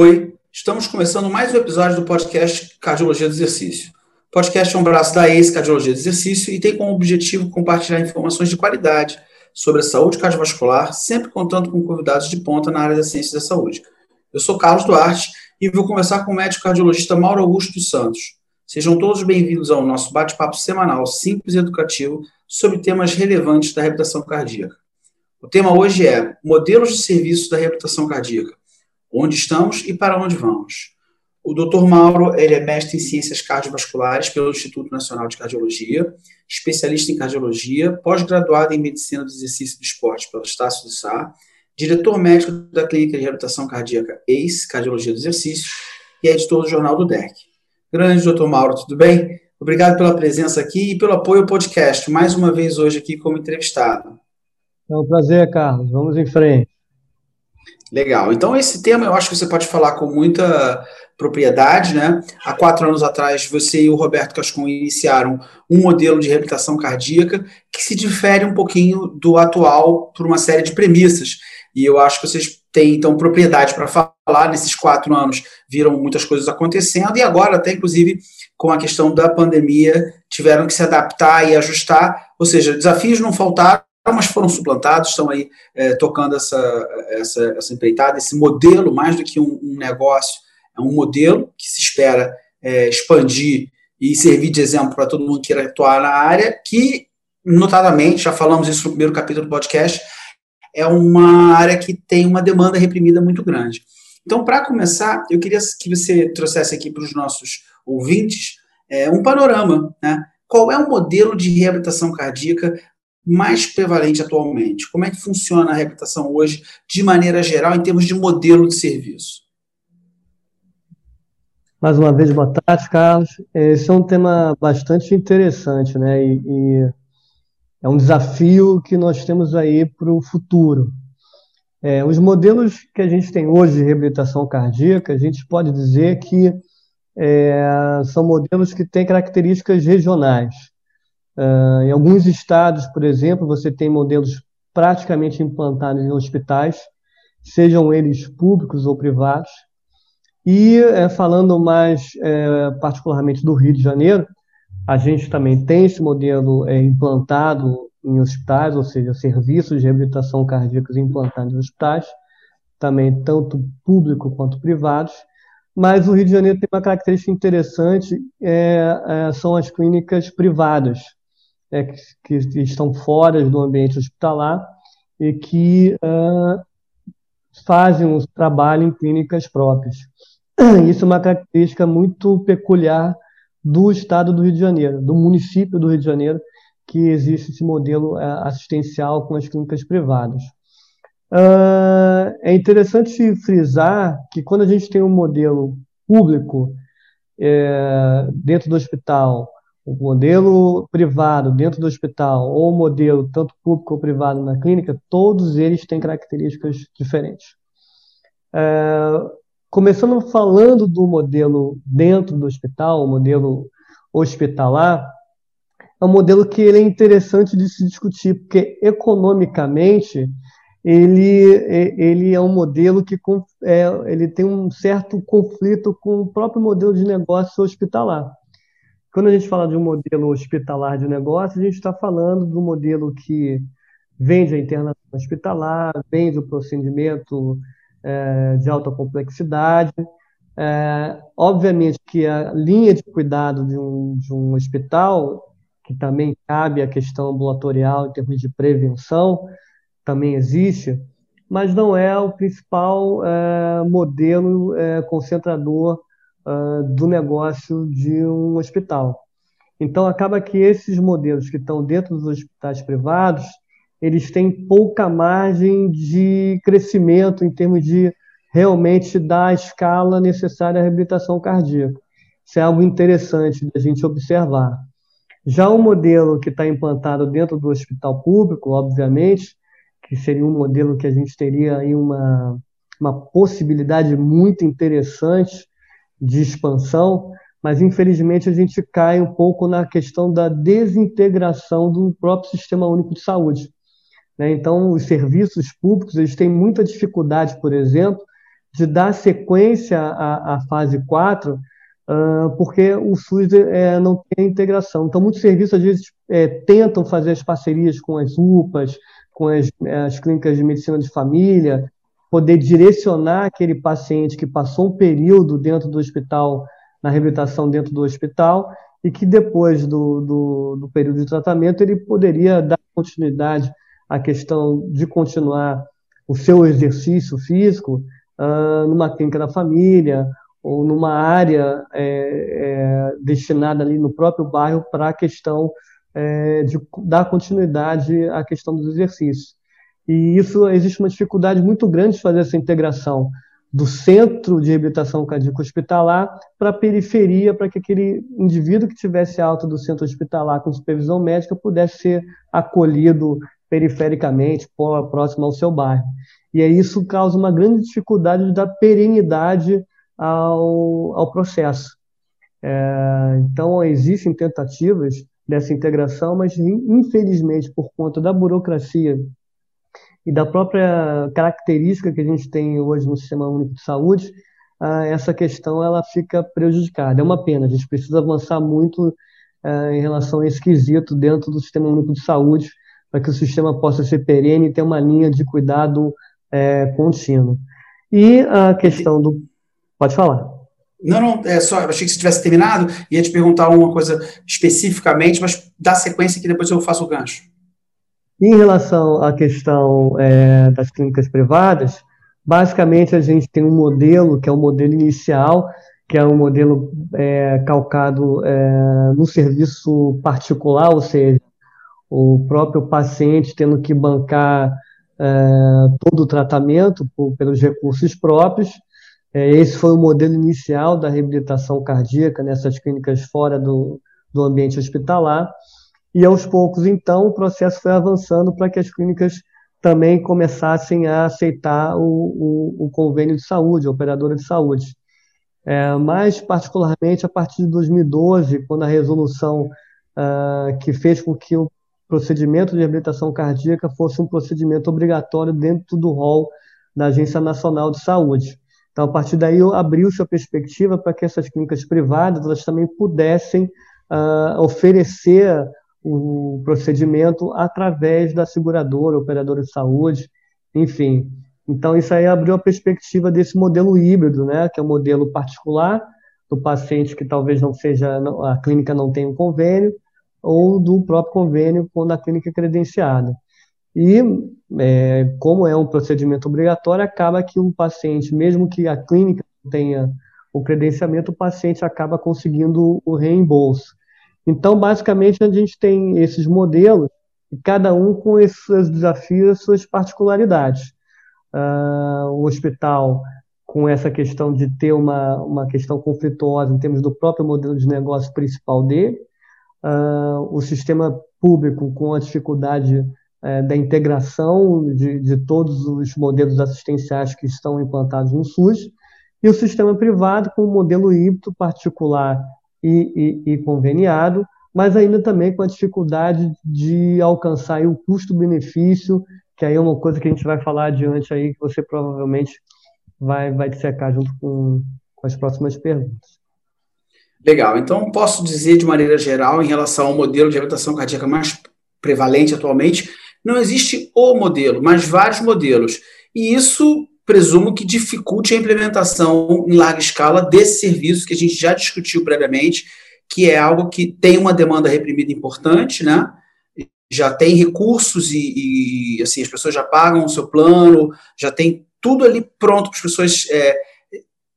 Oi, estamos começando mais um episódio do podcast Cardiologia do Exercício. O podcast é um braço da ACE Cardiologia do Exercício e tem como objetivo compartilhar informações de qualidade sobre a saúde cardiovascular, sempre contando com convidados de ponta na área da ciência da saúde. Eu sou Carlos Duarte e vou conversar com o médico cardiologista Mauro Augusto dos Santos. Sejam todos bem-vindos ao nosso bate-papo semanal simples e educativo sobre temas relevantes da reabilitação cardíaca. O tema hoje é Modelos de Serviço da Reabilitação Cardíaca onde estamos e para onde vamos. O Dr. Mauro ele é mestre em ciências cardiovasculares pelo Instituto Nacional de Cardiologia, especialista em cardiologia, pós-graduado em medicina do exercício e do esporte pelo Estácio do Sá, diretor médico da Clínica de Reabilitação Cardíaca ACE, Cardiologia do Exercício, e é editor do jornal do DEC. Grande Dr. Mauro, tudo bem? Obrigado pela presença aqui e pelo apoio ao podcast, mais uma vez hoje aqui como entrevistado. É um prazer, Carlos. Vamos em frente. Legal. Então, esse tema eu acho que você pode falar com muita propriedade, né? Há quatro anos atrás, você e o Roberto Cascon iniciaram um modelo de reabilitação cardíaca que se difere um pouquinho do atual por uma série de premissas. E eu acho que vocês têm, então, propriedade para falar. Nesses quatro anos, viram muitas coisas acontecendo e agora, até inclusive, com a questão da pandemia, tiveram que se adaptar e ajustar. Ou seja, desafios não faltaram mas foram suplantados, estão aí é, tocando essa, essa, essa empreitada, esse modelo, mais do que um, um negócio, é um modelo que se espera é, expandir e servir de exemplo para todo mundo que queira atuar na área, que, notadamente, já falamos isso no primeiro capítulo do podcast, é uma área que tem uma demanda reprimida muito grande. Então, para começar, eu queria que você trouxesse aqui para os nossos ouvintes é, um panorama, né? Qual é o modelo de reabilitação cardíaca mais prevalente atualmente? Como é que funciona a reabilitação hoje, de maneira geral, em termos de modelo de serviço? Mais uma vez, boa tarde, Carlos. Esse é um tema bastante interessante, né? E, e é um desafio que nós temos aí para o futuro. É, os modelos que a gente tem hoje de reabilitação cardíaca, a gente pode dizer que é, são modelos que têm características regionais. Uh, em alguns estados, por exemplo, você tem modelos praticamente implantados em hospitais, sejam eles públicos ou privados. E é, falando mais é, particularmente do Rio de Janeiro, a gente também tem esse modelo é, implantado em hospitais, ou seja, serviços de reabilitação cardíaca implantados em hospitais, também tanto público quanto privados. Mas o Rio de Janeiro tem uma característica interessante, é, são as clínicas privadas, é, que, que, estão fora do ambiente hospitalar e que uh, fazem o trabalho em clínicas próprias. Isso é uma característica muito peculiar do estado do Rio de Janeiro, do município do Rio de Janeiro, que existe esse modelo uh, assistencial com as clínicas privadas. Uh, é interessante frisar que quando a gente tem um modelo público é, dentro do hospital o modelo privado dentro do hospital ou o modelo tanto público ou privado na clínica, todos eles têm características diferentes. É, começando falando do modelo dentro do hospital, o modelo hospitalar, é um modelo que ele é interessante de se discutir, porque economicamente ele, ele é um modelo que é, ele tem um certo conflito com o próprio modelo de negócio hospitalar. Quando a gente fala de um modelo hospitalar de negócio, a gente está falando do modelo que vende a internação hospitalar, vende o procedimento é, de alta complexidade. É, obviamente que a linha de cuidado de um, de um hospital, que também cabe a questão ambulatorial em termos de prevenção, também existe, mas não é o principal é, modelo é, concentrador uh, do negócio de um hospital. Então, acaba que esses modelos que estão dentro dos hospitais privados, eles têm pouca margem de crescimento em termos de realmente dar a escala necessária à reabilitação cardíaca. Isso é algo interessante da gente observar. Já o modelo que está implantado dentro do hospital público, obviamente, que seria um modelo que a gente teria aí uma, uma possibilidade muito interessante de expansão, mas infelizmente a gente cai um pouco na questão da desintegração do próprio Sistema Único de Saúde. Né? Então, os serviços públicos eles têm muita dificuldade, por exemplo, de dar sequência à, à fase 4, uh, porque o SUS é, não tem integração. Então, muitos serviços, às vezes, é, tentam fazer as parcerias com as UPAs, com as, as clínicas de medicina de família, poder direcionar aquele paciente que passou um período dentro do hospital, na reabilitação dentro do hospital, e que depois do, do, do período de tratamento ele poderia dar continuidade à questão de continuar o seu exercício físico uh, numa clínica da família ou numa área é, é, destinada ali no próprio bairro para a questão é, de dar continuidade à questão dos exercícios. E isso existe uma dificuldade muito grande de fazer essa integração do centro de reabilitação cardíaca hospitalar para a periferia, para que aquele indivíduo que tivesse alta do centro hospitalar com supervisão médica pudesse ser acolhido perifericamente, próximo ao seu bairro. E aí isso causa uma grande dificuldade de dar perenidade ao, ao processo. É, então, existem tentativas dessa integração, mas infelizmente, por conta da burocracia e da própria característica que a gente tem hoje no Sistema Único de Saúde, ah, essa questão ela fica prejudicada. É uma pena, a gente precisa avançar muito ah, em relação a esse quesito dentro do Sistema Único de Saúde, para que o sistema possa ser perene e ter uma linha de cuidado é, contínuo. E a questão do. Pode falar. Não, não, é só, achei que você tivesse terminado, ia te perguntar uma coisa especificamente, mas dá sequência que depois eu faço o gancho. Em relação à questão é, das clínicas privadas, basicamente a gente tem um modelo, que é o modelo inicial, que é um modelo é, calcado é, no serviço particular, ou seja, o próprio paciente tendo que bancar é, todo o tratamento por, pelos recursos próprios. É, esse foi o modelo inicial da reabilitação cardíaca nessas clínicas fora do, do ambiente hospitalar. E aos poucos, então, o processo foi avançando para que as clínicas também começassem a aceitar o, o, o convênio de saúde, a operadora de saúde. É, mais particularmente a partir de 2012, quando a resolução uh, que fez com que o procedimento de reabilitação cardíaca fosse um procedimento obrigatório dentro do rol da Agência Nacional de Saúde. Então, a partir daí, abriu-se a perspectiva para que essas clínicas privadas elas também pudessem uh, oferecer o procedimento através da seguradora, operadora de saúde, enfim. Então, isso aí abriu a perspectiva desse modelo híbrido, né, que é o um modelo particular, do paciente que talvez não seja, a clínica não tenha um convênio, ou do próprio convênio quando a clínica é credenciada. E, é, como é um procedimento obrigatório, acaba que o paciente, mesmo que a clínica tenha o credenciamento, o paciente acaba conseguindo o reembolso. Então, basicamente, a gente tem esses modelos, cada um com esses desafios, suas particularidades. Uh, o hospital, com essa questão de ter uma, uma questão conflituosa em termos do próprio modelo de negócio principal dele, uh, o sistema público com a dificuldade uh, da integração de, de todos os modelos assistenciais que estão implantados no SUS, e o sistema privado com o modelo híbrido particular e, e, e conveniado, mas ainda também com a dificuldade de alcançar o custo-benefício, que aí é uma coisa que a gente vai falar adiante aí, que você provavelmente vai, vai dissecar junto com, com as próximas perguntas. Legal, então posso dizer de maneira geral, em relação ao modelo de reabilitação cardíaca mais prevalente atualmente, não existe o modelo, mas vários modelos. E isso presumo que dificulte a implementação em larga escala desse serviço que a gente já discutiu previamente, que é algo que tem uma demanda reprimida importante, né? Já tem recursos e, e assim as pessoas já pagam o seu plano, já tem tudo ali pronto para as pessoas é,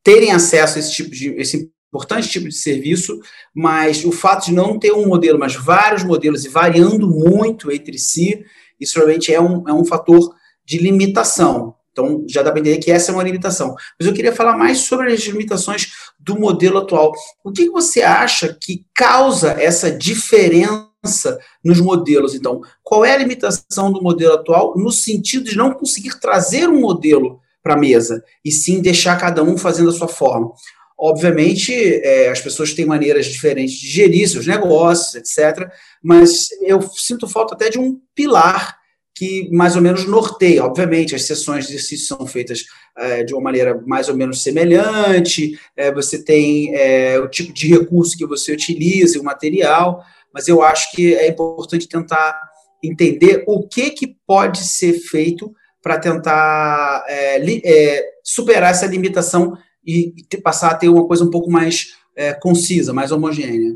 terem acesso a esse tipo de esse importante tipo de serviço, mas o fato de não ter um modelo, mas vários modelos e variando muito entre si, isso realmente é um, é um fator de limitação. Então, já dá para entender que essa é uma limitação. Mas eu queria falar mais sobre as limitações do modelo atual. O que você acha que causa essa diferença nos modelos? Então, qual é a limitação do modelo atual no sentido de não conseguir trazer um modelo para a mesa e sim deixar cada um fazendo a sua forma? Obviamente, é, as pessoas têm maneiras diferentes de gerir seus negócios, etc. Mas eu sinto falta até de um pilar que mais ou menos norteia. Obviamente, as sessões de exercício são feitas é, de uma maneira mais ou menos semelhante, é, você tem é, o tipo de recurso que você utiliza, o material, mas eu acho que é importante tentar entender o que, que pode ser feito para tentar é, é, superar essa limitação e, e, passar a ter uma coisa um pouco mais é, concisa, mais homogênea.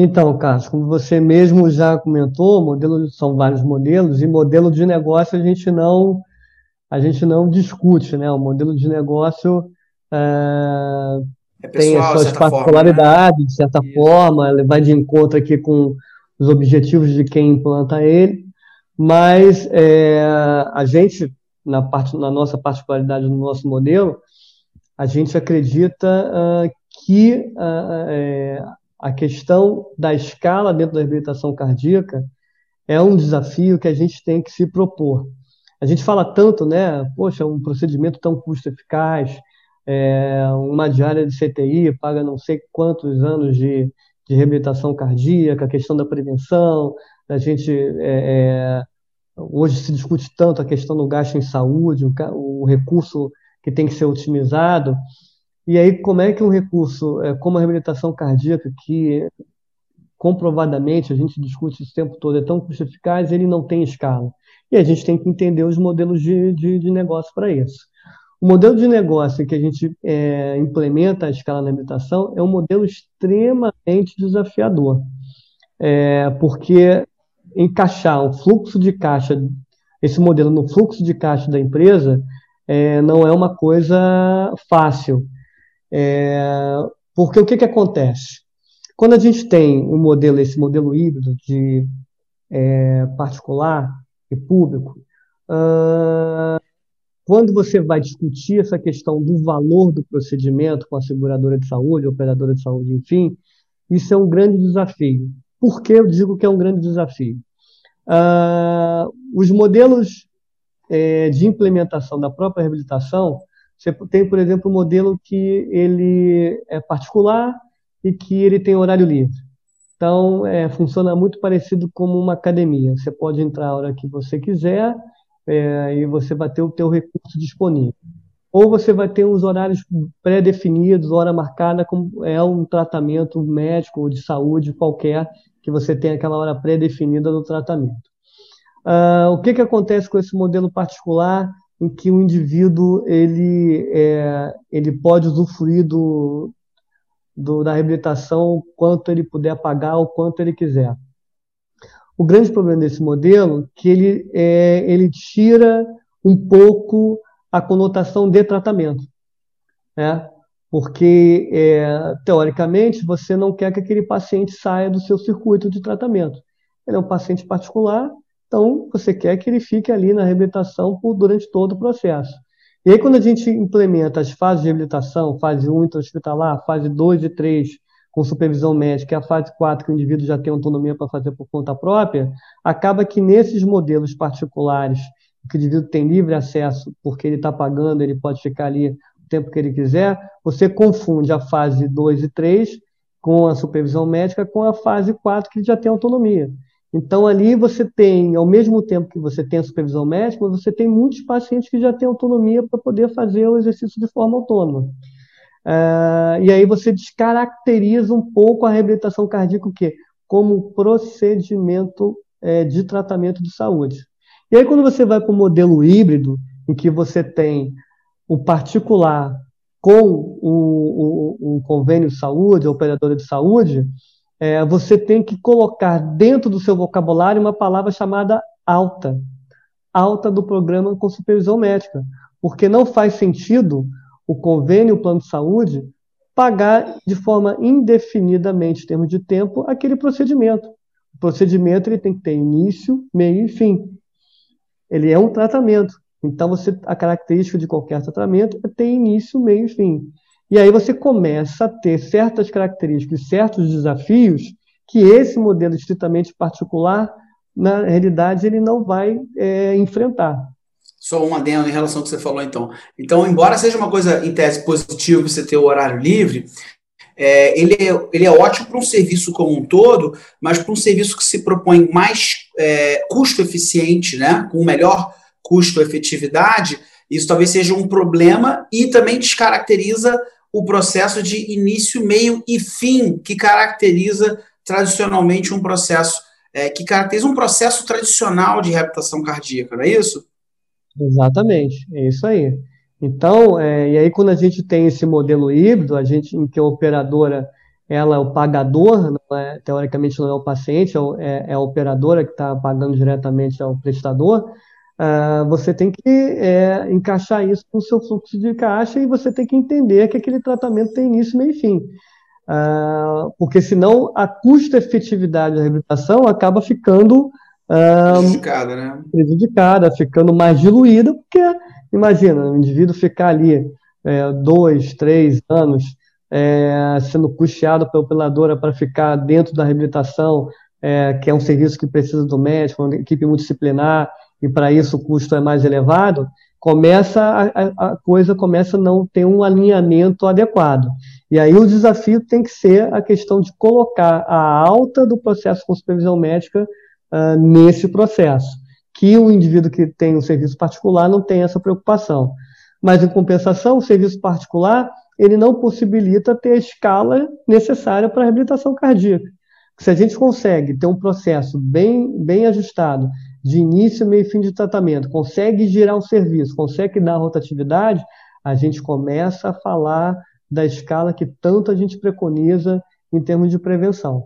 Então, Carlos, como você mesmo já comentou, modelo, são vários modelos, e modelo de negócio a gente não, a gente não discute, né? O modelo de negócio é, é pessoal, tem as suas particularidades, forma, né? de certa Isso. forma, ele vai de encontro aqui com os objetivos de quem implanta ele, mas é, a gente, na, parte, na nossa particularidade no nosso modelo, a gente acredita uh, que uh, a questão da escala dentro da reabilitação cardíaca é um desafio que a gente tem que se propor. A gente fala tanto, né? Poxa, um procedimento tão custo-eficaz, é, uma diária de CTI paga não sei quantos anos de, de reabilitação cardíaca, a questão da prevenção, a gente é, é, hoje se discute tanto a questão do gasto em saúde, o, o recurso que tem que ser otimizado. E aí, como é que um recurso é, como a reabilitação cardíaca, que comprovadamente a gente discute esse tempo todo, é tão custo eficaz, ele não tem escala. E a gente tem que entender os modelos de, de, de negócio para isso. O modelo de negócio que a gente é, implementa a escala na habitação é um modelo extremamente desafiador, é, porque encaixar o fluxo de caixa, esse modelo no fluxo de caixa da empresa, é, não é uma coisa fácil. É, porque o que, que acontece? Quando a gente tem um modelo, esse modelo híbrido de é, particular e público, uh, quando você vai discutir essa questão do valor do procedimento com a seguradora de saúde, operadora de saúde, enfim, isso é um grande desafio. Por que eu digo que é um grande desafio? Uh, os modelos é, de implementação da própria reabilitação, você tem, por exemplo, um modelo que ele é particular e que ele tem horário livre. Então, é, funciona muito parecido como uma academia. Você pode entrar a hora que você quiser é, e você vai ter o teu recurso disponível. Ou você vai ter uns horários pré-definidos, hora marcada, como é um tratamento médico ou de saúde qualquer, que você tem aquela hora pré-definida do tratamento. Uh, o que, que acontece com esse modelo particular? Em que o indivíduo ele, é, ele pode usufruir do, do, da reabilitação quanto ele puder pagar ou quanto ele quiser. O grande problema desse modelo é que ele, é, ele tira um pouco a conotação de tratamento. Né? Porque, é, teoricamente, você não quer que aquele paciente saia do seu circuito de tratamento. Ele é um paciente particular, então, você quer que ele fique ali na reabilitação por, durante todo o processo. E aí, quando a gente implementa as fases de reabilitação, fase 1 intra-hospitalar, fase 2 e 3 com supervisão médica, e a fase 4 que o indivíduo já tem autonomia para fazer por conta própria, acaba que nesses modelos particulares, que o indivíduo tem livre acesso, porque ele está pagando, ele pode ficar ali o tempo que ele quiser, você confunde a fase 2 e 3 com a supervisão médica com a fase 4 que já tem autonomia. Então, ali você tem, ao mesmo tempo que você tem a supervisão médica, você tem muitos pacientes que já têm autonomia para poder fazer o exercício de forma autônoma. Uh, e aí você descaracteriza um pouco a reabilitação cardíaca o quê? como procedimento é, de tratamento de saúde. E aí, quando você vai para o modelo híbrido, em que você tem o particular com o, o, o convênio de saúde, a operadora de saúde, é, você tem que colocar dentro do seu vocabulário uma palavra chamada alta. Alta do programa com supervisão médica. Porque não faz sentido o convênio, o plano de saúde, pagar de forma indefinidamente, em termos de tempo, aquele procedimento. O procedimento ele tem que ter início, meio e fim. Ele é um tratamento. Então, você, a característica de qualquer tratamento é ter início, meio e fim. E aí você começa a ter certas características, certos desafios que esse modelo estritamente particular, na realidade, ele não vai é, enfrentar. Só uma adendo em relação ao que você falou, então. Então, embora seja uma coisa, em tese, positiva você ter o horário livre, é, ele, é, ele é ótimo para um serviço como um todo, mas para um serviço que se propõe mais é, custo eficiente, né, com melhor custo-efetividade, isso talvez seja um problema e também descaracteriza o processo de início, meio e fim que caracteriza tradicionalmente um processo, é, que caracteriza um processo tradicional de reabilitação cardíaca, não é isso? Exatamente, é isso aí. Então, é, e aí quando a gente tem esse modelo híbrido, a gente em que a operadora ela é o pagador, não é, teoricamente não é o paciente, é, é, é a operadora que está pagando diretamente ao prestador, uh, você tem que é, encaixar isso no seu fluxo de caixa e você tem que entender que aquele tratamento tem início, meio e fim. Uh, porque senão a custo-efetividade da reabilitação acaba ficando uh, prejudicada, né? prejudicada, ficando mais diluída, porque imagina, o indivíduo ficar ali é, dois, três anos é, sendo custeado pela operadora para ficar dentro da reabilitação, é, que é um serviço que precisa do médico, uma equipe multidisciplinar, e para isso o custo é mais elevado, começa a, a, coisa começa a não ter um alinhamento adequado. E aí o desafio tem que ser a questão de colocar a alta do processo com supervisão médica uh, nesse processo, que o indivíduo que tem um serviço particular não tem essa preocupação. Mas, em compensação, o serviço particular ele não possibilita ter a escala necessária para a reabilitação cardíaca. Se a gente consegue ter um processo bem, bem ajustado, de início, meio e fim de tratamento, consegue girar o serviço, consegue dar rotatividade, a gente começa a falar da escala que tanto a gente preconiza em termos de prevenção.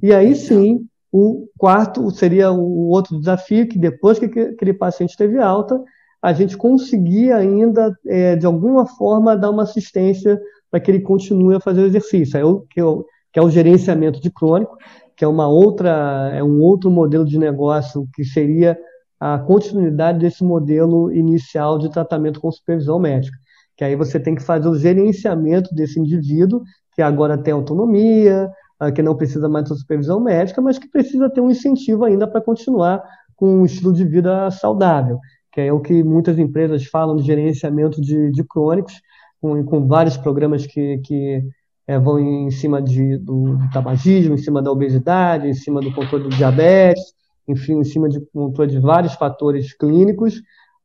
E aí sim, o quarto seria o outro desafio, que depois que aquele paciente teve alta, a gente conseguir ainda, é, de alguma forma, dar uma assistência para que ele continue a fazer o exercício. É o, que, é o, que é o gerenciamento de crônico, que é uma outra, é um outro modelo de negócio que seria a continuidade desse modelo inicial de tratamento com supervisão médica. Que aí você tem que fazer o gerenciamento desse indivíduo, que agora tem autonomia, ah, que não precisa mais de supervisão médica, mas que precisa ter um incentivo ainda para continuar com um estilo de vida saudável que é o que muitas empresas falam de gerenciamento de, de crônicos, com, com vários programas que, que é, vão em cima de, do, do, tabagismo, em cima da obesidade, em cima do controle do diabetes, enfim, em cima de controle de vários fatores clínicos,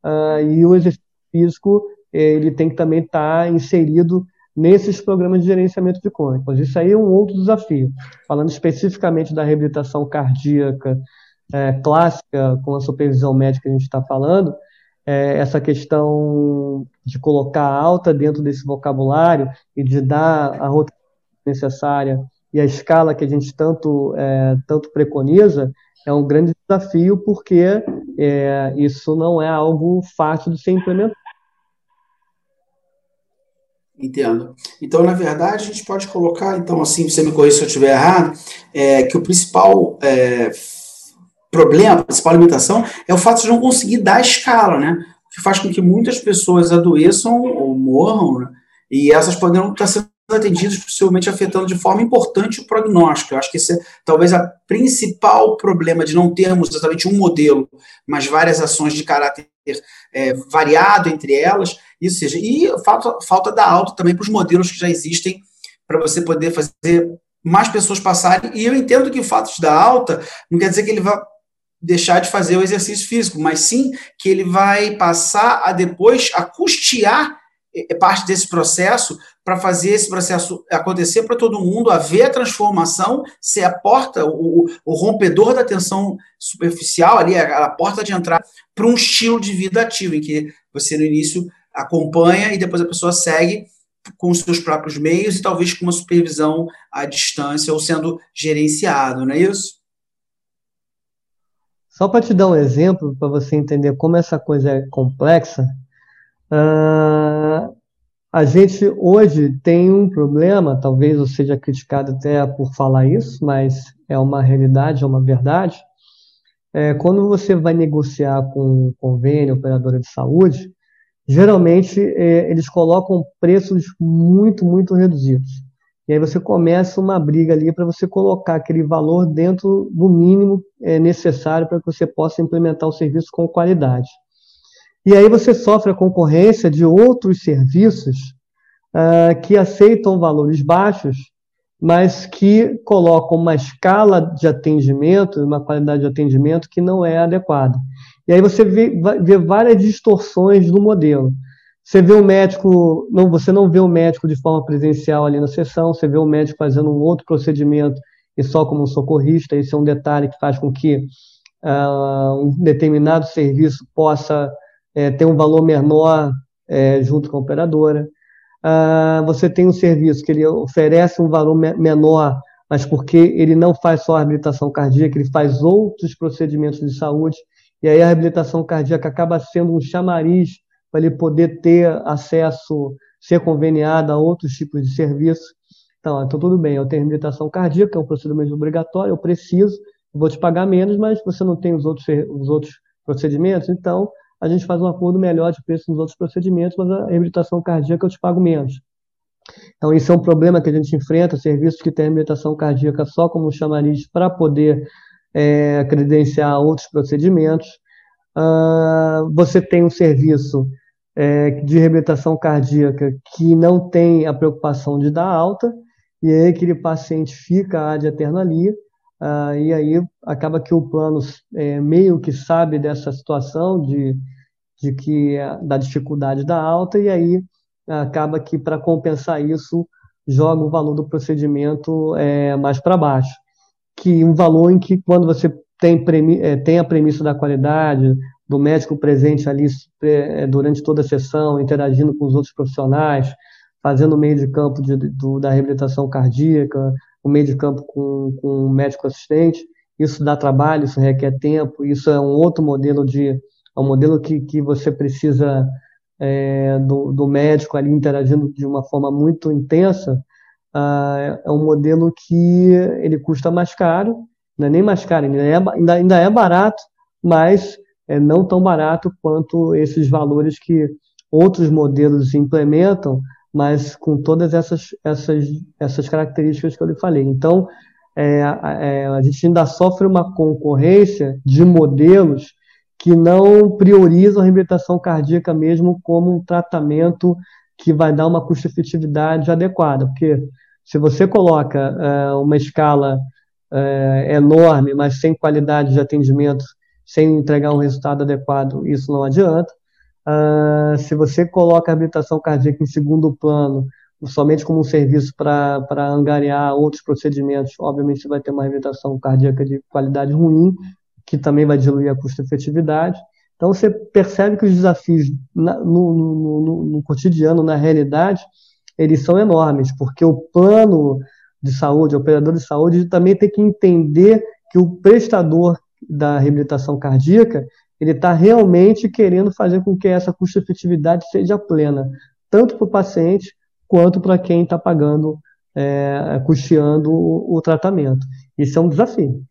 uh, e o exercício físico ele tem que também estar tá inserido nesses programas de gerenciamento de crônicos. Isso aí é um outro desafio. Falando especificamente da reabilitação cardíaca é, clássica, com a supervisão médica que a gente está falando, é, essa questão de colocar alta dentro desse vocabulário e de dar a rotação necessária e a escala que a gente tanto, é, tanto preconiza, é um grande desafio, porque é, isso não é algo fácil de ser implementado. Entendo. Então, na verdade, a gente pode colocar, então, assim, você me corrija se eu estiver errado, é, que o principal é, problema, a principal limitação, é o fato de não conseguir dar escala, né? O que faz com que muitas pessoas adoeçam ou morram, né? e essas poderão estar sendo atendidas, possivelmente afetando de forma importante o prognóstico. Eu acho que esse é talvez a principal problema de não termos exatamente um modelo, mas várias ações de caráter é, variado entre elas, isso seja, e falta, falta da alta também para os modelos que já existem para você poder fazer mais pessoas passarem, e eu entendo que o fato de dar alta não quer dizer que ele vai deixar de fazer o exercício físico, mas sim que ele vai passar a depois a custear é, é, parte desse processo para fazer esse processo acontecer para todo mundo, haver a transformação, ser a porta, o, o rompedor da tensão superficial ali, a, a porta de entrada para um estilo de vida ativo, em que você no início acompanha e depois a pessoa segue com os seus próprios meios e talvez com uma supervisão à distância ou sendo gerenciado, não é isso? Só para te dar um exemplo, para você entender como essa coisa é complexa, uh, a gente hoje tem um problema, talvez eu seja criticado até por falar isso, mas é uma realidade, é uma verdade. É, quando você vai negociar com um convênio, operadora de saúde, geralmente é, eles colocam preços muito, muito reduzidos. E aí você começa uma briga ali para você colocar aquele valor dentro do mínimo é, necessário para que você possa implementar o serviço com qualidade. E aí você sofre a concorrência de outros serviços uh, que aceitam valores baixos mas que colocam uma escala de atendimento, uma qualidade de atendimento que não é adequada. E aí você vê, vê várias distorções do modelo. Você vê o médico, não, você não vê o médico de forma presencial ali na sessão, você vê o médico fazendo um outro procedimento e só como um socorrista. Esse é um detalhe que faz com que uh, um determinado serviço possa é, ter um valor menor é, junto com a operadora. Uh, você tem um serviço que ele oferece um valor me menor, mas porque ele não faz só a reabilitação cardíaca, ele faz outros procedimentos de saúde, e aí a reabilitação cardíaca acaba sendo um chamariz para ele poder ter acesso, ser conveniado a outros tipos de serviço. Então, então tudo bem, eu tenho reabilitação cardíaca, é um procedimento obrigatório, eu preciso, vou te pagar menos, mas você não tem os outros, os outros procedimentos, então a gente faz um acordo melhor de preço nos outros procedimentos, mas a reabilitação cardíaca eu te pago menos. Então, isso é um problema que a gente enfrenta, serviços que têm reabilitação cardíaca só como chamariz para poder é, credenciar outros procedimentos. Uh, você tem um serviço é, de reabilitação cardíaca que não tem a preocupação de dar alta, e aí aquele paciente fica ad eterno ali, uh, e aí acaba que o plano é, meio que sabe dessa situação de, de que da dificuldade da alta, e aí acaba que para compensar isso joga o valor do procedimento é, mais para baixo, que um valor em que quando você tem, é, tem a premissa da qualidade, do médico presente ali é, durante toda a sessão, interagindo com os outros profissionais, fazendo meio de campo de, do, da reabilitação cardíaca, o meio de campo com, com o médico assistente. Isso dá trabalho, isso requer tempo, isso é um outro modelo de. É um modelo que, que você precisa é, do, do, médico ali interagindo de uma forma muito intensa. Ah, é um modelo que ele custa mais caro, não é nem mais caro, ainda é, ainda, ainda é barato, mas é não tão barato quanto esses valores que outros modelos implementam, mas com todas essas, essas, essas características que eu lhe falei. Então, é, é, a gente ainda sofre uma concorrência de modelos que não priorizam a reabilitação cardíaca mesmo como um tratamento que vai dar uma custo-efetividade adequada, porque se você coloca é, uma escala é, enorme, mas sem qualidade de atendimento sem entregar um resultado adequado, isso não adianta. Uh, se você coloca a habilitação cardíaca em segundo plano, somente como um serviço para angariar outros procedimentos, obviamente você vai ter uma habilitação cardíaca de qualidade ruim, que também vai diluir a custo-efetividade. Então você percebe que os desafios na, no, no, no, no cotidiano, na realidade, eles são enormes, porque o plano de saúde, o operador de saúde, também tem que entender que o prestador da reabilitação cardíaca, ele está realmente querendo fazer com que essa custo-efetividade seja plena, tanto para o paciente quanto para quem está pagando, é, custeando o, o tratamento. Isso é um desafio.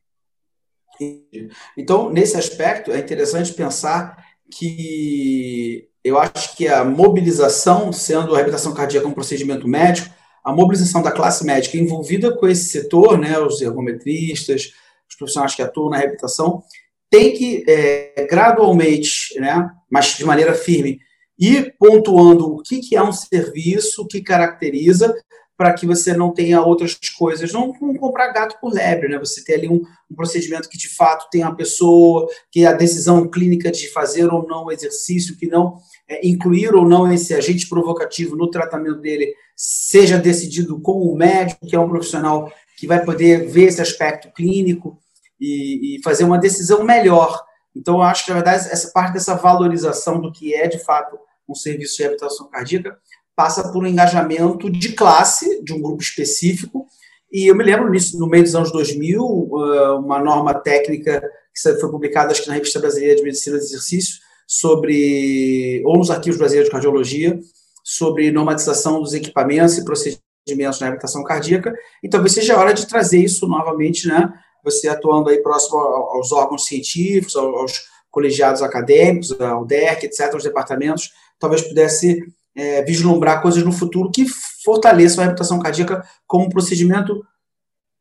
Então, nesse aspecto, é interessante pensar que eu acho que a mobilização, sendo a reabilitação cardíaca um procedimento médico, a mobilização da classe médica envolvida com esse setor, né, os ergometristas, os profissionais que atuam na reabilitação, tem que é, gradualmente, né, mas de maneira firme, ir pontuando o que, que é um serviço, o que caracteriza, para que você não tenha outras coisas, não, não, comprar gato por lebre, né? Você ter ali um, um, procedimento que de fato tem a pessoa, que a decisão clínica de fazer ou não o exercício, que não é, incluir ou não esse agente provocativo no tratamento dele, seja decidido com o médico, que é um profissional que vai poder ver esse aspecto clínico e, e fazer uma decisão melhor. Então, eu acho que, na verdade, essa parte dessa valorização do que é, de fato, um serviço de reabilitação cardíaca passa por um engajamento de classe, de um grupo específico. E eu me lembro, nisso, no meio dos anos 2000, uh, uma norma técnica que foi publicada, acho que na Revista Brasileira de Medicina do Exercício, sobre, ou nos arquivos brasileiros de cardiologia, sobre normatização dos equipamentos e procedimentos na reabilitação cardíaca, e talvez seja a hora de trazer isso novamente, né? Você atuando aí próximo aos órgãos científicos, aos colegiados acadêmicos, ao DERC, etc., aos departamentos, talvez pudesse é, vislumbrar coisas no futuro que fortaleçam a reabilitação cardíaca como um procedimento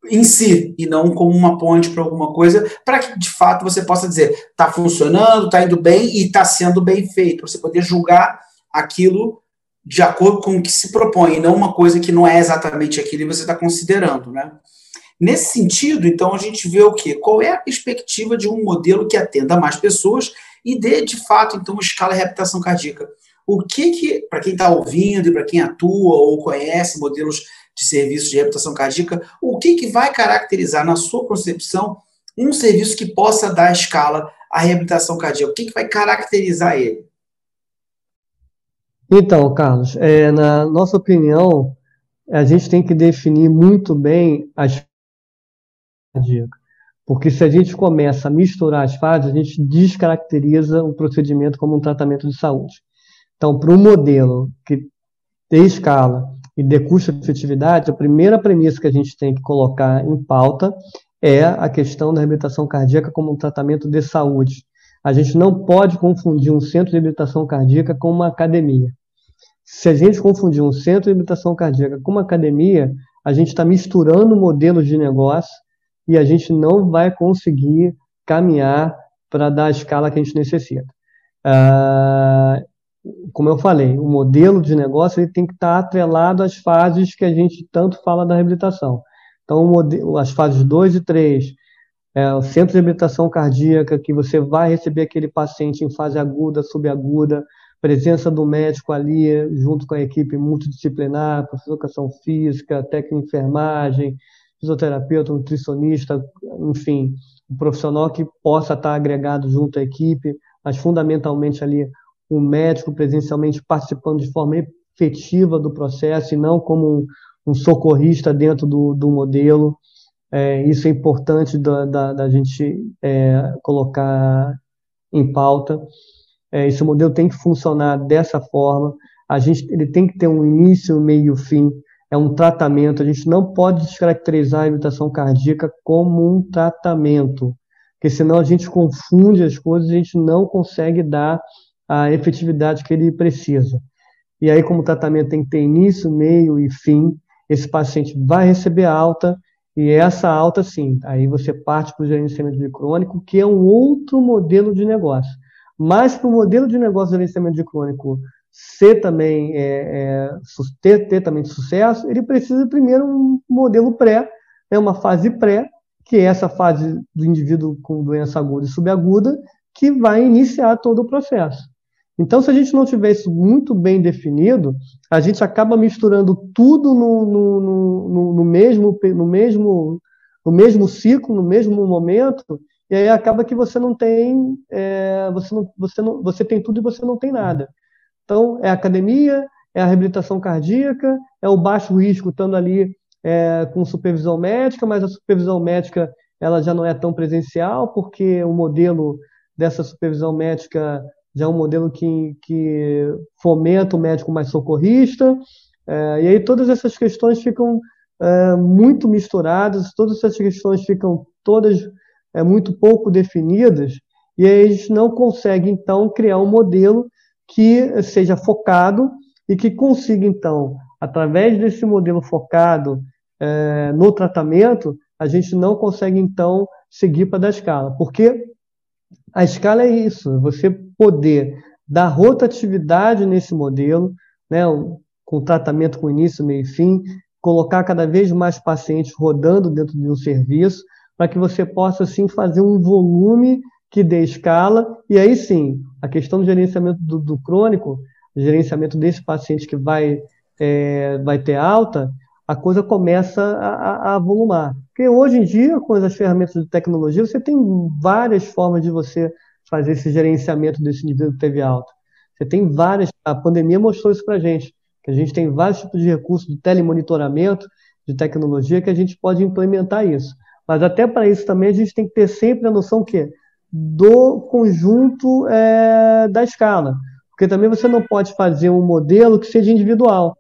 em si e não como uma ponte para alguma coisa, para que de fato você possa dizer está funcionando, está indo bem e está sendo bem feito, você poder julgar aquilo de acordo com o que se propõe, e não uma coisa que não é exatamente aquilo e você está considerando, né? Nesse sentido, então, a gente vê o quê? Qual é a perspectiva de um modelo que atenda mais pessoas e dê, de fato, então, escala de reabilitação cardíaca? O que que, para quem está ouvindo e para quem atua ou conhece modelos de serviços de reabilitação cardíaca, o que que vai caracterizar, na sua concepção, um serviço que possa dar escala à reabilitação cardíaca? O que que vai caracterizar ele? Então, Carlos, é, na nossa opinião, a gente tem que definir muito bem as cardíaca. Porque se a gente começa a misturar as fases, a gente descaracteriza o procedimento como um tratamento de saúde. Então, para um modelo que tem escala e de custo-efetividade, a primeira premissa que a gente tem que colocar em pauta é a questão da reabilitação cardíaca como um tratamento de saúde. A gente não pode confundir um centro de reabilitação cardíaca com uma academia. Se a gente confundir um centro de reabilitação cardíaca com uma academia, a gente está misturando modelos de negócio e a gente não vai conseguir caminhar para dar a escala que a gente necessita. Ah, como eu falei, o modelo de negócio ele tem que estar atrelado às fases que a gente tanto fala da reabilitação. Então, modelo, as fases 2 e 3, é, o centro de reabilitação cardíaca, que você vai receber aquele paciente em fase aguda, subaguda, presença do médico ali, junto com a equipe multidisciplinar, professor de educação física, técnico de enfermagem, fisioterapeuta, nutricionista, enfim, um profissional que possa estar agregado junto à equipe, mas fundamentalmente ali um médico presencialmente participando de forma efetiva do processo e não como um, um socorrista dentro do, do modelo. É, isso é importante da, da, da gente é, colocar em pauta. É, esse modelo tem que funcionar dessa forma. A gente, ele tem que ter um início, meio e fim é um tratamento. A gente não pode descaracterizar a evitação cardíaca como um tratamento, porque senão a gente confunde as coisas e a gente não consegue dar a efetividade que ele precisa. E aí, como o tratamento tem que ter início, meio e fim, esse paciente vai receber alta, e essa alta, sim, aí você parte para o gerenciamento de crônico, que é um outro modelo de negócio. Mas para o modelo de negócio de gerenciamento de crônico ser também é, é, ter, ter também sucesso, ele precisa primeiro um modelo pré, né, uma fase pré, que é essa fase do indivíduo com doença aguda e subaguda, que vai iniciar todo o processo. Então, se a gente não tiver isso muito bem definido, a gente acaba misturando tudo no, no, no, no mesmo, no, mesmo, no mesmo ciclo, no mesmo momento, e aí acaba que você não tem, é, você, não, você, não, você tem tudo e você não tem nada. Então, é a academia, é a reabilitação cardíaca, é o baixo risco estando ali é, com supervisão médica, mas a supervisão médica ela já não é tão presencial, porque o modelo dessa supervisão médica já é um modelo que, que fomenta o médico mais socorrista, é, e aí todas essas questões ficam é, muito misturadas, todas essas questões ficam todas é, muito pouco definidas, e aí a gente não consegue, então, criar um modelo que seja focado e que consiga, então, através desse modelo focado é, no tratamento, a gente não consegue, então, seguir para dar escala. Porque a escala é isso, você poder dar rotatividade nesse modelo, né, com tratamento com início, meio e fim, colocar cada vez mais pacientes rodando dentro de um serviço, para que você possa, assim, fazer um volume que dê escala, e aí sim, a questão do gerenciamento do, do crônico, gerenciamento desse paciente que vai, é, vai ter alta, a coisa começa a, a, a, volumar. Porque hoje em dia, com as ferramentas de tecnologia, você tem várias formas de você fazer esse gerenciamento desse indivíduo que teve alta. Você tem várias, a pandemia mostrou isso para a gente, que a gente tem vários tipos de recursos de telemonitoramento, de tecnologia, que a gente pode implementar isso. Mas até para isso também a gente tem que ter sempre a noção que do conjunto é, da escala. Porque também você não pode fazer um modelo que seja individual.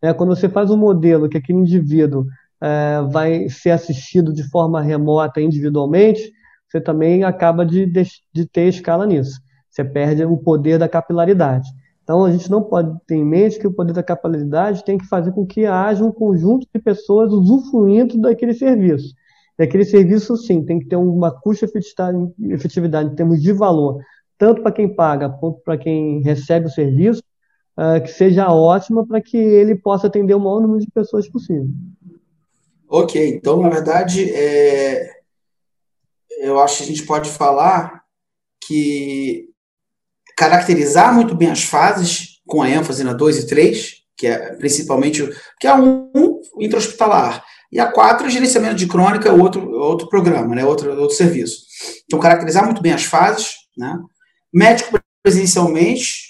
Né? Quando você faz um modelo que aquele indivíduo é, vai ser assistido de forma remota individualmente, você também acaba de, de, de ter escala nisso. Você perde o poder da capilaridade. Então, a gente não pode ter em mente que o poder da capilaridade tem que fazer com que haja um conjunto de pessoas usufruindo daquele serviço. E aquele serviço, sim, tem que ter uma custo-efetividade em termos de valor, tanto para quem paga quanto para quem recebe o serviço, uh, que seja ótima para que ele possa atender o maior número de pessoas possível. Ok, então, na verdade, é... eu acho que a gente pode falar que caracterizar muito bem as fases, com a ênfase na 2 e 3, que é principalmente que é um, intra-hospitalar, e a 4 gerenciamento de crônica, outro, outro programa, né, outro, outro serviço. Então, caracterizar muito bem as fases, né? médico presencialmente,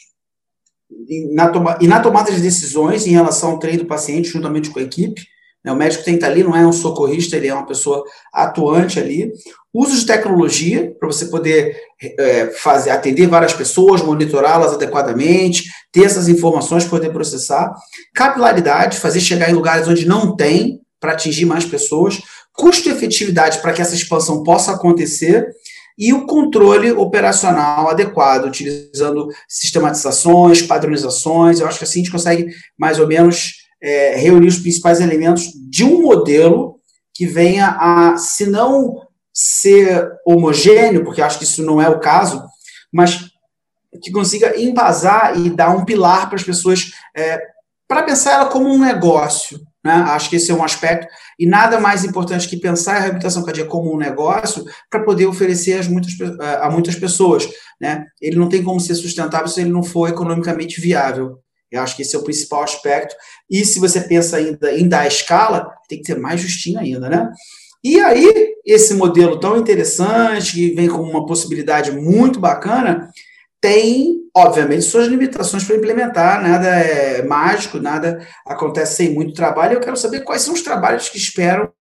e na, toma, e na tomada de decisões em relação ao treino do paciente, juntamente com a equipe, né? O médico tem que estar ali, não é um socorrista, ele é uma pessoa atuante ali. Uso de tecnologia para você poder é, fazer, atender várias pessoas, monitorá-las adequadamente, ter essas informações, poder processar. Capilaridade, fazer chegar em lugares onde não tem, para atingir mais pessoas. Custo-efetividade para que essa expansão possa acontecer e o controle operacional adequado, utilizando sistematizações, padronizações. Eu acho que assim a gente consegue mais ou menos é, reunir os principais elementos de um modelo que venha a, se não ser homogêneo, porque acho que isso não é o caso, mas que consiga embasar e dar um pilar para as pessoas, é, para pensar ela como um negócio. Né? Acho que esse é um aspecto, e nada mais importante que pensar a reabilitação cardíaca como um negócio para poder oferecer as muitas, a muitas pessoas. Né? Ele não tem como ser sustentável se ele não for economicamente viável. Eu acho que esse é o principal aspecto. E se você pensa ainda em dar escala, tem que ser mais justinho ainda, né? E aí, esse modelo tão interessante, que vem com uma possibilidade muito bacana, tem, obviamente, suas limitações para implementar. Nada é mágico, nada acontece sem muito trabalho. Eu quero saber quais são os trabalhos que esperam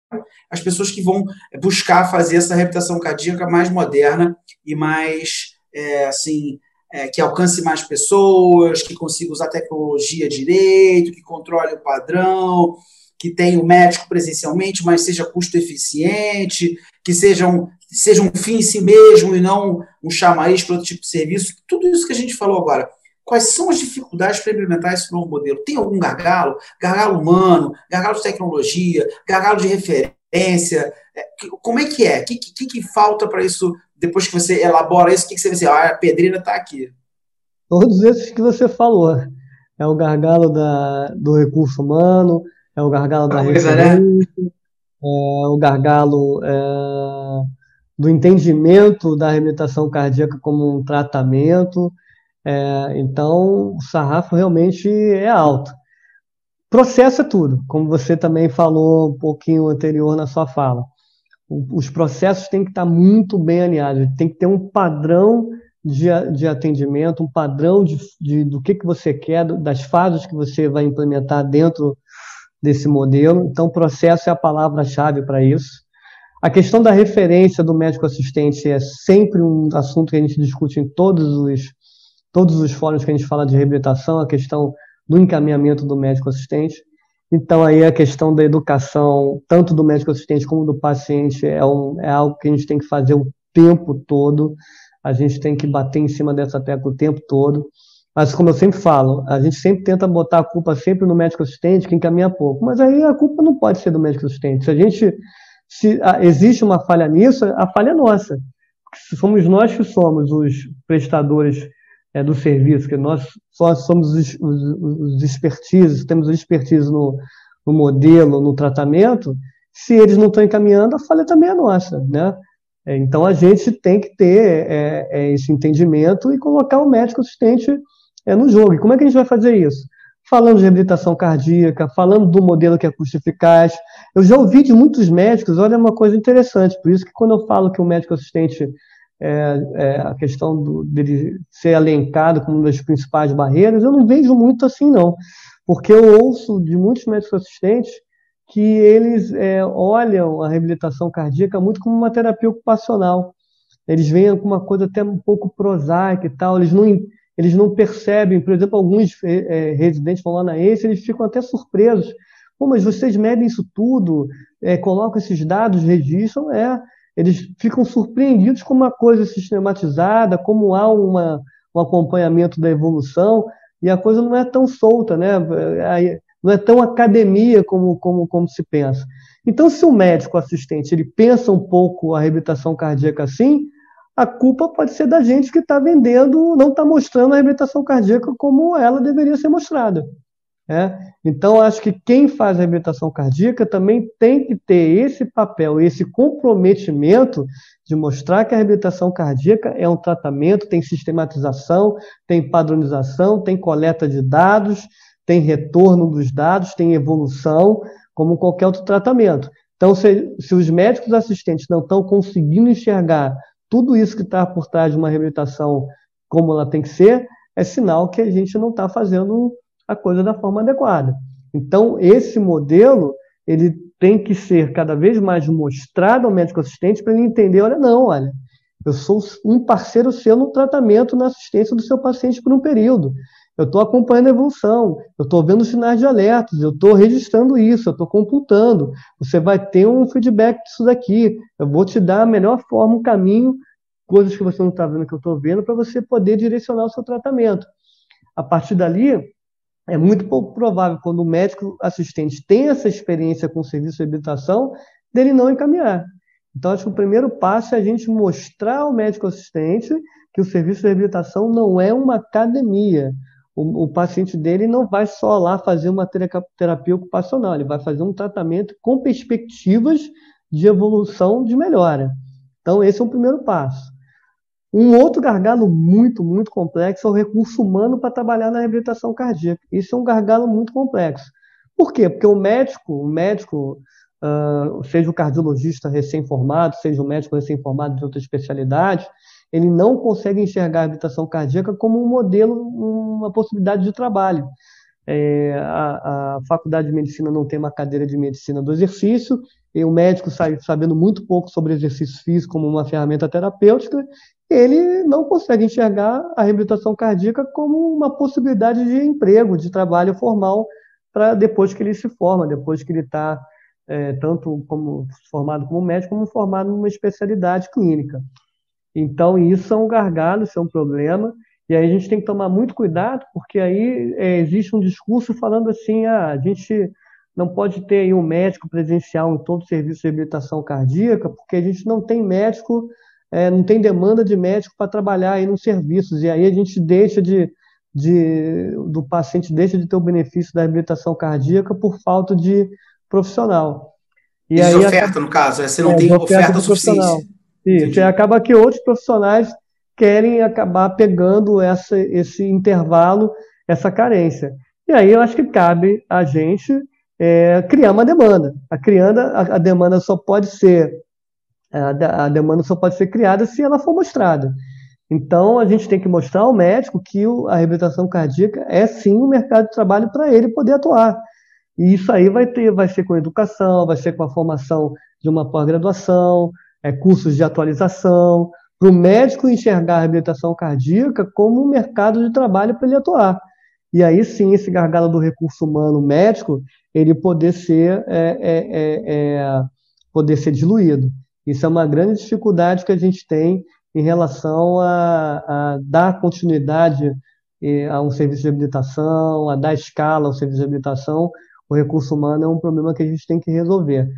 as pessoas que vão buscar fazer essa reabilitação cardíaca mais moderna e mais, é, assim, é, que alcance mais pessoas, que consiga usar tecnologia direito, que controle o padrão, que tenha o médico presencialmente, mas seja custo eficiente, que seja um, seja um fim em si mesmo e não um chamariz para outro tipo de serviço. Tudo isso que a gente falou agora. Quais são as dificuldades para implementar esse novo modelo? Tem algum gargalo? Gargalo humano, gargalo de tecnologia, gargalo de referência? É, como é que é? O que, que, que falta para isso depois que você elabora isso, o que, que você vai dizer? Ah, a pedreira está aqui. Todos esses que você falou. É o gargalo da, do recurso humano, é o gargalo da referência, né? é o gargalo é, do entendimento da reabilitação cardíaca como um tratamento. É, então, o sarrafo realmente é alto. Processo é tudo, como você também falou um pouquinho anterior na sua fala os processos têm que estar muito bem alinhados, tem que ter um padrão de, de atendimento, um padrão de, de, do que, que você quer, das fases que você vai implementar dentro desse modelo. Então, processo é a palavra-chave para isso. A questão da referência do médico assistente é sempre um assunto que a gente discute em todos os, todos os fóruns que a gente fala de reabilitação, a questão do encaminhamento do médico assistente. Então, aí a questão da educação, tanto do médico assistente como do paciente, é, um, é algo que a gente tem que fazer o tempo todo, a gente tem que bater em cima dessa tecla o tempo todo. Mas, como eu sempre falo, a gente sempre tenta botar a culpa sempre no médico assistente, que encaminha pouco. Mas aí a culpa não pode ser do médico assistente. Se a gente. Se a, existe uma falha nisso, a falha é nossa. Somos nós que somos os prestadores é, do serviço, que nós só somos os, os, os expertises, temos expertise no, no modelo, no tratamento, se eles não estão encaminhando, a falha também é nossa, né? É, então a gente tem que ter é, é, esse entendimento e colocar o médico assistente é, no jogo. E como é que a gente vai fazer isso? Falando de reabilitação cardíaca, falando do modelo que é custo eficaz. Eu já ouvi de muitos médicos, olha uma coisa interessante, por isso que quando eu falo que o médico assistente é, é, a questão do, dele ser alencado como uma das principais barreiras, eu não vejo muito assim, não. Porque eu ouço de muitos médicos assistentes que eles é, olham a reabilitação cardíaca muito como uma terapia ocupacional. Eles veem com uma coisa até um pouco prosaica e tal, eles não, eles não percebem, por exemplo, alguns é, residentes vão lá na ACE, eles ficam até surpresos. Pô, mas vocês medem isso tudo, é, colocam esses dados, registram, é, eles ficam surpreendidos com uma coisa sistematizada, como há uma, um acompanhamento da evolução, e a coisa não é tão solta, né? não é tão academia como, como, como se pensa. Então, se o médico assistente ele pensa um pouco a reabilitação cardíaca assim, a culpa pode ser da gente que está vendendo, não está mostrando a reabilitação cardíaca como ela deveria ser mostrada. É? Então, acho que quem faz a reabilitação cardíaca também tem que ter esse papel, esse comprometimento de mostrar que a reabilitação cardíaca é um tratamento, tem sistematização, tem padronização, tem coleta de dados, tem retorno dos dados, tem evolução, como qualquer outro tratamento. Então, se, se os médicos assistentes não estão conseguindo enxergar tudo isso que está por trás de uma reabilitação como ela tem que ser, é sinal que a gente não está fazendo a coisa da forma adequada. Então, esse modelo, ele tem que ser cada vez mais mostrado ao médico assistente para ele entender, olha, não, olha, eu sou um parceiro seu no tratamento, na assistência do seu paciente por um período. Eu estou acompanhando a evolução, eu estou vendo sinais de alertas, eu estou registrando isso, eu estou computando. Você vai ter um feedback disso daqui. Eu vou te dar a melhor forma, um caminho, coisas que você não está vendo que eu estou vendo, para você poder direcionar o seu tratamento. A partir dali, é muito pouco provável, quando o médico assistente tem essa experiência com o serviço de habilitação, dele não encaminhar. Então, acho que o primeiro passo é a gente mostrar ao médico assistente que o serviço de reabilitação não é uma academia o, o, paciente dele não vai só lá fazer uma terapia ocupacional, ele vai fazer um tratamento com perspectivas de evolução de melhora. Então, esse é o primeiro passo. Um outro gargalo muito, muito complexo é o recurso humano para trabalhar na reabilitação cardíaca. Isso é um gargalo muito complexo. Por quê? Porque o médico, o médico, uh, seja o cardiologista recém-formado, seja o médico recém-formado de outra especialidade, ele não consegue enxergar a habitação cardíaca como um modelo, uma possibilidade de trabalho. É, a, a, faculdade de medicina não tem uma cadeira de medicina do exercício, e o médico sai sabendo muito pouco sobre exercício físico como uma ferramenta terapêutica, ele não consegue enxergar a reabilitação cardíaca como uma possibilidade de emprego, de trabalho formal, para depois que ele se forma, depois que ele está é, tanto como formado como médico, como formado numa especialidade clínica. Então, isso é um gargalo, isso é um problema, e aí a gente tem que tomar muito cuidado, porque aí é, existe um discurso falando assim, ah, a gente não pode ter aí um médico presencial em todo o serviço de reabilitação cardíaca, porque a gente não tem médico, é, não tem demanda de médico para trabalhar aí nos serviços, e aí a gente deixa de, de, do paciente deixa de ter o benefício da reabilitação cardíaca por falta de profissional. E Isso aí, oferta, a, no caso, é, você não é, tem oferta, oferta suficiente. Isso, e acaba que outros profissionais querem acabar pegando essa, esse intervalo, essa carência. E aí eu acho que cabe a gente é, criar uma demanda. A, criando, a, a demanda só pode ser a, a, demanda só pode ser criada se ela for mostrada. Então a gente tem que mostrar ao médico que o, a reabilitação cardíaca é sim um mercado de trabalho para ele poder atuar. E isso aí vai ter, vai ser com educação, vai ser com a formação de uma pós-graduação, é, cursos de atualização, para o médico enxergar a reabilitação cardíaca como um mercado de trabalho para ele atuar. E aí sim, esse gargalo do recurso humano médico, ele poder ser, é, é, é, é poder ser diluído. Isso é uma grande dificuldade que a gente tem em relação a, a dar continuidade é, a um serviço de habilitação, a dar escala ao serviço de habilitação. O recurso humano é um problema que a gente tem que resolver.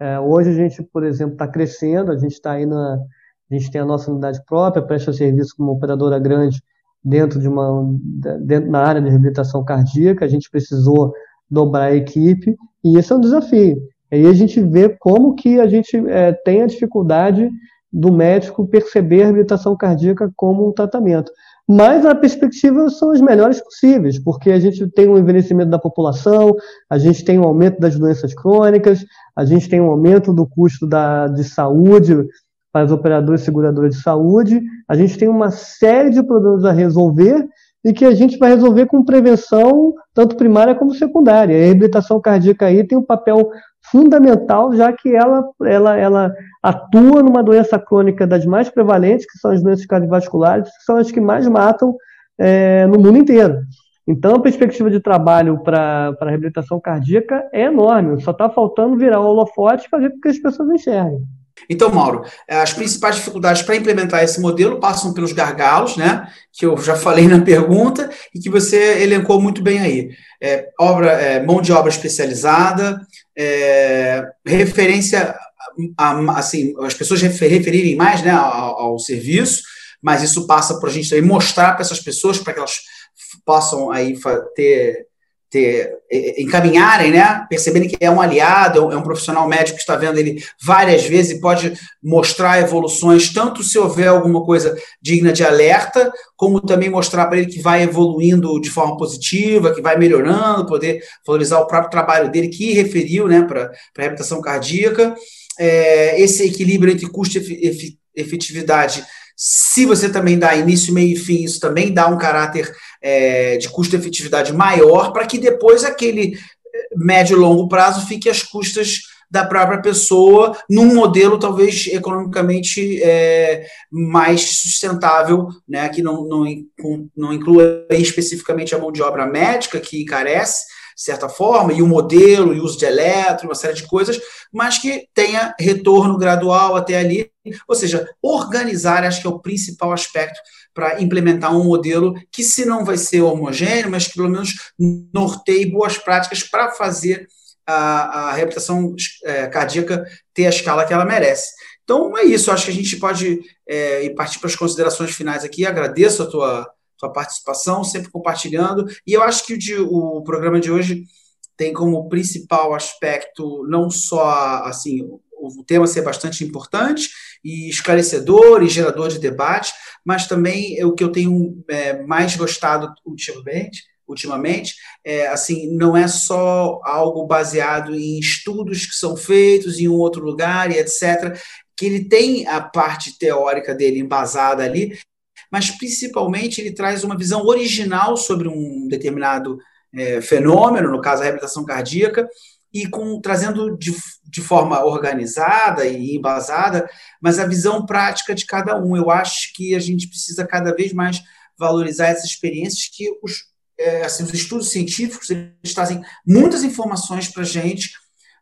É, hoje a gente, por exemplo, está crescendo, a gente está aí na. A gente tem a nossa unidade própria, presta serviço como operadora grande dentro de uma dentro na área de reabilitação cardíaca, a gente precisou dobrar a equipe, e esse é um desafio. Aí a gente vê como que a gente é, tem a dificuldade do médico perceber a reabilitação cardíaca como um tratamento mas a perspectiva são as melhores possíveis, porque a gente tem um envelhecimento da população, a gente tem um aumento das doenças crônicas, a gente tem um aumento do custo da, de saúde para as operadoras e seguradoras de saúde, a gente tem uma série de problemas a resolver e que a gente vai resolver com prevenção, tanto primária como secundária. A reabilitação cardíaca aí tem um papel fundamental, já que ela, ela, ela atua numa doença crônica das mais prevalentes, que são as doenças cardiovasculares, que são as que mais matam é, no mundo inteiro. Então, a perspectiva de trabalho para a reabilitação cardíaca é enorme, só está faltando virar o holofote e fazer com que as pessoas enxerguem. Então, Mauro, as principais dificuldades para implementar esse modelo passam pelos gargalos, né? Que eu já falei na pergunta e que você elencou muito bem aí. É, obra, é, mão de obra especializada, é, referência assim, as pessoas referirem mais né, ao, ao serviço, mas isso passa por a gente também mostrar para essas pessoas, para que elas possam aí ter ter, encaminharem, né? Perceberem que é um aliado, é um profissional médico que está vendo ele várias vezes e pode mostrar evoluções, tanto se houver alguma coisa digna de alerta, como também mostrar para ele que vai evoluindo de forma positiva, que vai melhorando, poder valorizar o próprio trabalho dele, que referiu, né, para a reabilitação cardíaca. É, esse equilíbrio entre custo e efetividade se você também dá início, meio e fim, isso também dá um caráter é, de custo-efetividade maior, para que depois aquele é, médio e longo prazo fique às custas da própria pessoa, num modelo talvez economicamente é, mais sustentável, né, que não, não, não inclua especificamente a mão de obra médica, que encarece, de certa forma, e o modelo, e o uso de eletro, uma série de coisas, mas que tenha retorno gradual até ali. Ou seja, organizar acho que é o principal aspecto para implementar um modelo que, se não vai ser homogêneo, mas que pelo menos norteie boas práticas para fazer a, a reabilitação é, cardíaca ter a escala que ela merece. Então é isso, acho que a gente pode é, ir partir para as considerações finais aqui. Agradeço a tua sua participação, sempre compartilhando. E eu acho que o, de, o programa de hoje tem como principal aspecto não só assim o tema ser bastante importante e esclarecedor e gerador de debate, mas também é o que eu tenho é, mais gostado ultimamente, ultimamente é, assim não é só algo baseado em estudos que são feitos em um outro lugar e etc que ele tem a parte teórica dele embasada ali mas principalmente ele traz uma visão original sobre um determinado é, fenômeno, no caso a reabilitação cardíaca, e com trazendo de, de forma organizada e embasada, mas a visão prática de cada um. Eu acho que a gente precisa cada vez mais valorizar essas experiências que os, é, assim, os estudos científicos eles trazem muitas informações para a gente,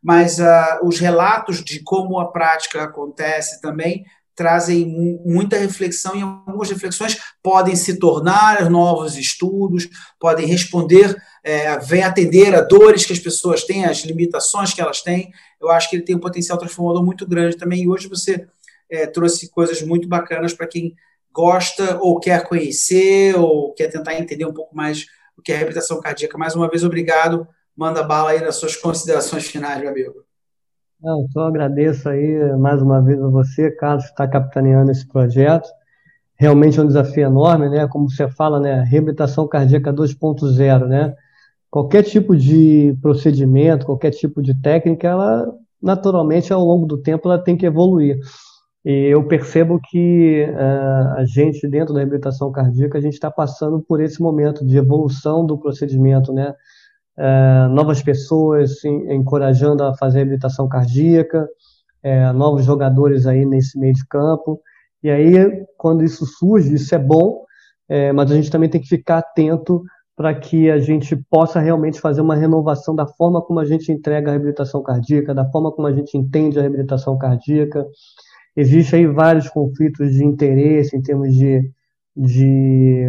mas uh, os relatos de como a prática acontece também trazem muita reflexão e algumas reflexões podem se tornar novos estudos, podem responder, é, vem atender a dores que as pessoas têm, as limitações que elas têm. Eu acho que ele tem um potencial transformador muito grande também. E hoje você é, trouxe coisas muito bacanas para quem gosta ou quer conhecer ou quer tentar entender um pouco mais o que é a reabilitação cardíaca. Mais uma vez, obrigado. Manda bala aí nas suas considerações finais, meu amigo. Não, só agradeço aí mais uma vez a você, Carlos, que está capitaneando esse projeto. Realmente é um desafio enorme, né? Como você fala, né? Reabilitação cardíaca 2.0, né? Qualquer tipo de procedimento, qualquer tipo de técnica, ela naturalmente ao longo do tempo ela tem que evoluir. E eu percebo que uh, a gente dentro da reabilitação cardíaca a gente está passando por esse momento de evolução do procedimento, né? É, novas pessoas encorajando a fazer habilitação cardíaca, é, novos jogadores aí nesse meio de campo. E aí, quando isso surge, isso é bom, é, mas a gente também tem que ficar atento para que a gente possa realmente fazer uma renovação da forma como a gente entrega a reabilitação cardíaca, da forma como a gente entende a reabilitação cardíaca. Existem aí vários conflitos de interesse em termos de, de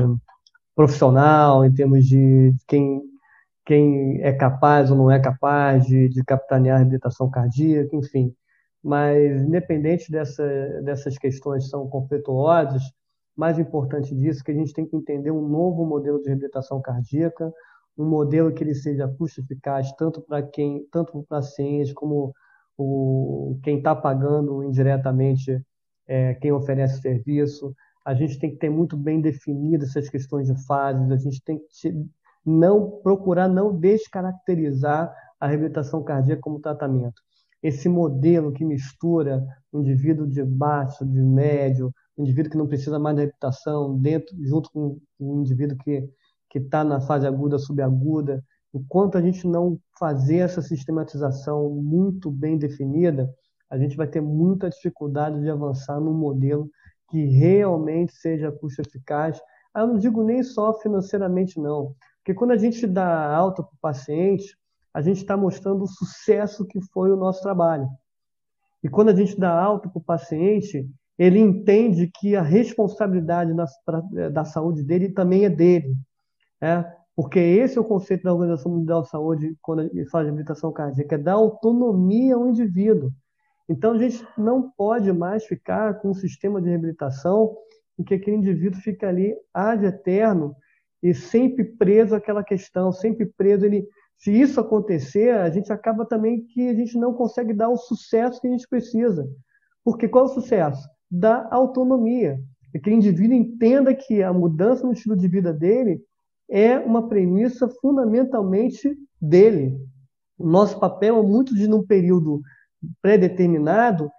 profissional, em termos de quem quem é capaz ou não é capaz de, de capitanear a reabilitação cardíaca, enfim. Mas, independente dessa, dessas questões que são conflituosas, mais importante disso é que a gente tem que entender um novo modelo de reabilitação cardíaca, um modelo que ele seja custo eficaz tanto para quem, tanto para paciente como o, quem está pagando indiretamente é, quem oferece serviço. A gente tem que ter muito bem definidas essas questões de fases, a gente tem que não procurar não descaracterizar a reabilitação cardíaca como tratamento. Esse modelo que mistura o indivíduo de baixo, de médio, o indivíduo que não precisa mais de reabilitação, dentro, junto com o indivíduo que que está na fase aguda, subaguda, enquanto a gente não fazer essa sistematização muito bem definida, a gente vai ter muita dificuldade de avançar num modelo que realmente seja custo eficaz. Eu não digo nem só financeiramente, não. Porque quando a gente dá alta para o paciente, a gente está mostrando o sucesso que foi o nosso trabalho. E quando a gente dá alta para o paciente, ele entende que a responsabilidade da, da saúde dele também é dele. Né? Porque esse é o conceito da Organização Mundial de Saúde quando ele faz reabilitação cardíaca, é dar autonomia ao indivíduo. Então, a gente não pode mais ficar com um sistema de reabilitação em que aquele indivíduo fica ali ad eterno e sempre preso àquela questão, sempre preso. Ele, se isso acontecer, a gente acaba também que a gente não consegue dar o sucesso que a gente precisa. Porque qual é o sucesso? Da autonomia. Que o indivíduo entenda que a mudança no estilo de vida dele é uma premissa fundamentalmente dele. O nosso papel é muito de, num período pré-determinado,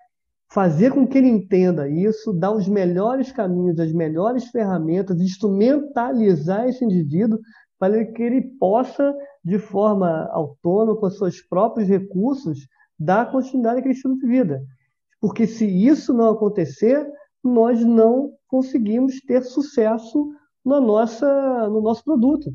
fazer com que ele entenda isso, dar os melhores caminhos, as melhores ferramentas, instrumentalizar esse indivíduo para que ele possa, de forma autônoma, com seus próprios recursos, dar continuidade àquele estilo de vida. Porque se isso não acontecer, nós não conseguimos ter sucesso na nossa, no nosso produto.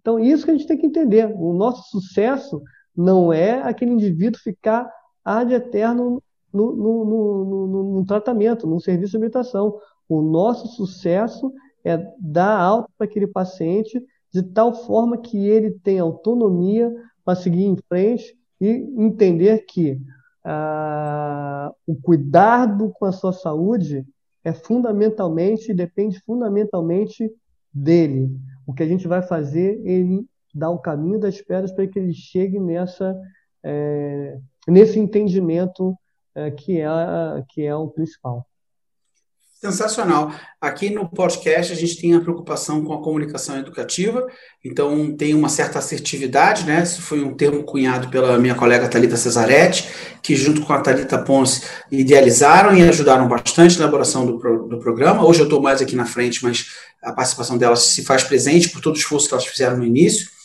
Então, isso que a gente tem que entender. O nosso sucesso não é aquele indivíduo ficar ad eterno no, no, no, no, tratamento, no serviço de habitação. O nosso sucesso é dar alta para aquele paciente de tal forma que ele tenha autonomia para seguir em frente e entender que ah, o cuidado com a sua saúde é fundamentalmente, depende fundamentalmente dele. O que a gente vai fazer, ele dá o caminho das pedras para que ele chegue nessa, é, nesse entendimento que, é, que é o principal. Sensacional. Aqui no podcast a gente tem a preocupação com a comunicação educativa, então tem uma certa assertividade, né? Isso foi um termo cunhado pela minha colega Talita Cesaretti, que junto com a Talita Ponce idealizaram e ajudaram bastante na elaboração do, pro, do programa. Hoje eu estou mais aqui na frente, mas a participação delas se faz presente por todo o esforço que elas fizeram no início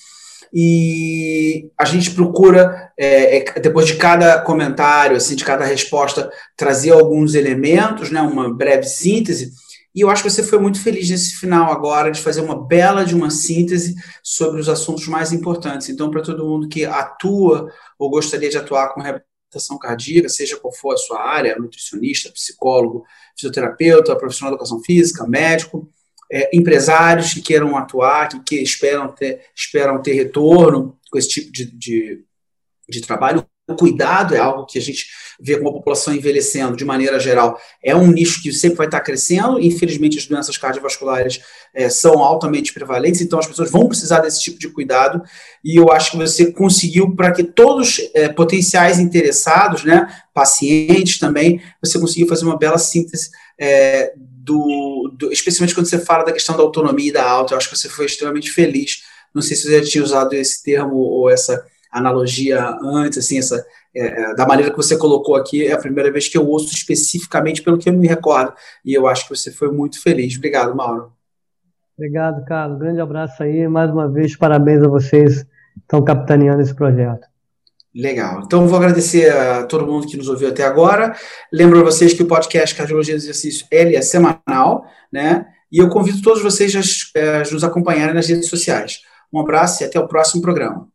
e a gente procura, é, é, depois de cada comentário, assim, de cada resposta, trazer alguns elementos, né, uma breve síntese, e eu acho que você foi muito feliz nesse final agora de fazer uma bela de uma síntese sobre os assuntos mais importantes. Então, para todo mundo que atua ou gostaria de atuar com reabilitação cardíaca, seja qual for a sua área, nutricionista, psicólogo, fisioterapeuta, profissional de educação física, médico, é, empresários que queiram atuar, que, que, esperam, ter, esperam ter retorno com esse tipo de, de, de trabalho. O cuidado é algo que a gente vê com a população envelhecendo de maneira geral. É um nicho que sempre vai estar crescendo. Infelizmente, as doenças cardiovasculares é, são altamente prevalentes, então as pessoas vão precisar desse tipo de cuidado. E eu acho que você conseguiu para que todos é, potenciais interessados, né, pacientes também, você conseguiu fazer uma bela síntese é, do, do, especialmente quando você fala da questão da autonomia e da alta, eu acho que você foi extremamente feliz. Não sei se você já tinha usado esse termo ou essa analogia antes, assim, essa, é, é, da maneira que você colocou aqui, é a primeira vez que eu ouço especificamente pelo que eu me recordo, e eu acho que você foi muito feliz. Obrigado, Mauro. Obrigado, Carlos. Grande abraço aí. Mais uma vez, parabéns a vocês que estão capitaneando esse projeto. Legal. Então, vou agradecer a todo mundo que nos ouviu até agora. Lembro a vocês que o podcast Cardiologia do Exercício ele é semanal, né? E eu convido todos vocês a, a nos acompanharem nas redes sociais. Um abraço e até o próximo programa.